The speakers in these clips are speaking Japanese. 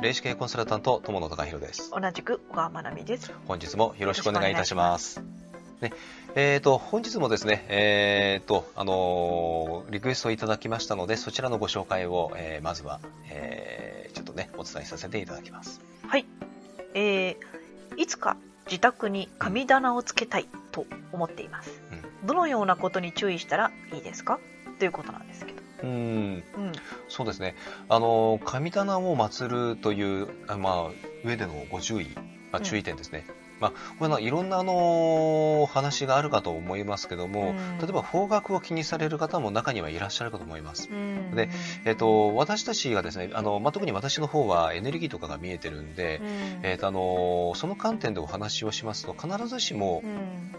霊視系コンサルタント友野隆弘です。同じく小川真奈美です。本日もよろしくお願いいたします。ねえーと、本日もですね、えーとあのー、リクエストをいただきましたのでそちらのご紹介を、えー、まずは、えー、ちょっとねお伝えさせていただきます。はい、えー、いつか自宅に神棚をつけたいと思っています、うん、どのようなことに注意したらいいですか？ということなんですけど。うん、うん、そうですね。あの神棚を祀るという、まあ、上でのご注意、まあ、注意点ですね、うんまあ、これはいろんなあの話があるかと思いますけども、うん、例えば方角を気にされる方も中にはいらっしゃるかと思います。うん、で、えっ、ー、と、私たちがですね、あの、まあ、特に私の方はエネルギーとかが見えてるんで、うん、えっ、ー、と、あの、その観点でお話をしますと、必ずしも、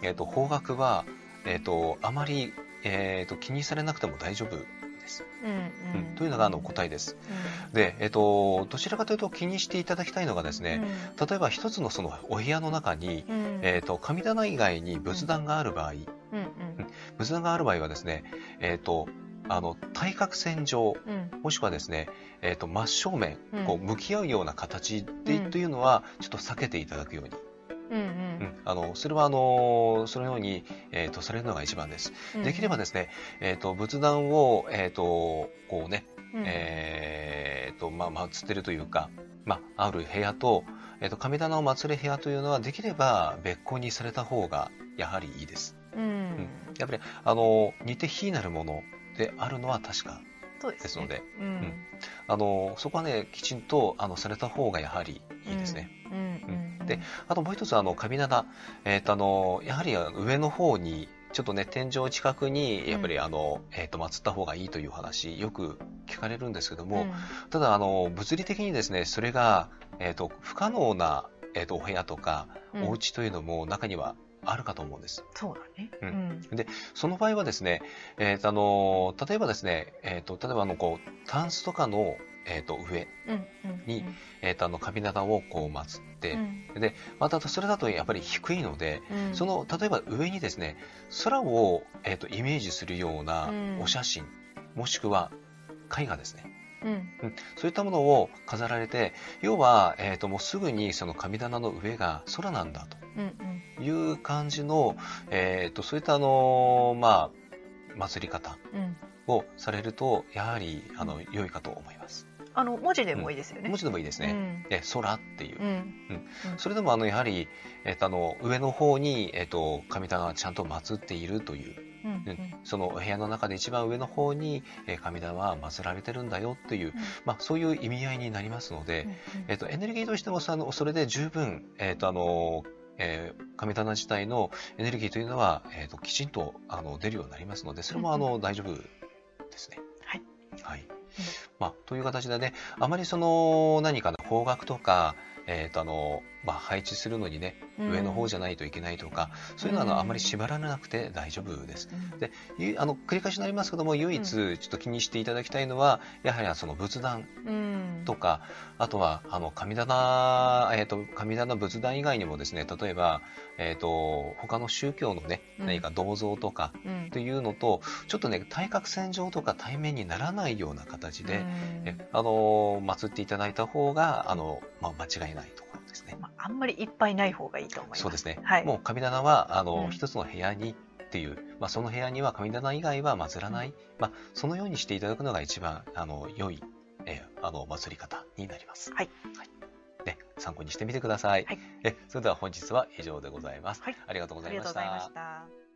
えっ、ー、と、方角は、えっ、と、あまり、えっ、と、気にされなくても大丈夫です。うん、うん、というのがあの答えです。うん、で、えっ、と、どちらかというと気にしていただきたいのがですね、うん、例えば一つのそのお部屋の中に、えっ、と、神棚以外に仏壇がある場合、仏壇がある場合はですね、えっ、と、あの対角線上、もしくはですね、えーと、真正面、こう向き合うような形で、というのはちょっと避けていただくようにうんうん、あのそれはあのそのように、えーと、されるのが一番です。うん、できればですね、えーと、仏壇を、えーと、こうね、うん、えーとまあ、祀ってるというか、まあ、ある部屋と,、えー、と神棚を祀る部屋というのはできれば別個にされた方がやはりいいです。うん、うん、やっぱりあの似て非なるものであるのは確かですので、うん、うん、あのそこはねきちんとあのされた方がやはりいいですね。うん。うんで、あともう一つ、あの、神棚。えっ、ー、と、あの、やはり上の方に、ちょっとね、天井近くに、やっぱりあの、うん、えっ、ー、と、祀った方がいいという話、よく聞かれるんですけども、うん、ただ、あの、物理的にですね、それが、えっ、ー、と、不可能な、えっ、と、お部屋とか、お家というのも中にはあるかと思うんです。そうだね。うん。で、その場合はですね、えっ、と、あの、例えばですね、えっ、と、例えばあの、こう、タンスとかの、えー、と上に、えー、とあの神棚をこう祀って、でまたそれだとやっぱり低いので、その例えば上にですね空を、えー、とイメージするようなお写真、もしくは絵画ですね。うん、そういったものを飾られて要は、えー、ともうすぐにその神棚の上が空なんだと。いう感じの、えー、とそういったあのまあ祭り方をされるとやはりあの良いかと思います。あの文字でもいいですよね。うん、文字でもいいですね。うん、え空っていう、うん、それでもあのやはりえっ、とあの上の方にえっ、と神棚がちゃんと祀っているという。うん、その部屋の中で一番上の方に、え神棚は祀られてるんだよという、まあ、そういう意味合いになりますので、えっとエネルギーとしてもそのそれで十分、えっとあのえー、神棚自体のエネルギーというのは、えーと、きちんとあの出るようになりますのでそれもあの、大丈夫ですね。はい、はい。まあ、という形でね、あまりその何かの方角とか、えっ、ー、とあの、まあ、配置するのにね、上の方じゃないといけないとか、そういうのはあのあまり縛らなくて大丈夫です。で、あの繰り返しになりますけども、唯一ちょっと気にしていただきたいのは、やはりその仏壇とか、あとはあの神棚、えっ、ー、と神棚仏壇以外にもですね、例えばえっ、ー、と他の宗教のね、何か銅像とかっていうのと、ちょっとね対角線上とか対面にならないような形で、えあの祀っていただいた方があのまあ間違いないところですね。まあ、あんまりいっぱいない方がいいと思います。そうですね。はい、もう神棚はあの一、つの部屋にっていう、まあ、その部屋には神棚以外は祀らない、まあ、そのようにしていただくのが一番あの良い、えー、あの祭り方になります。はい、はいね、参考にしてみてください。はい、えそれでは本日は以上でございます。はい。ありがとうございました。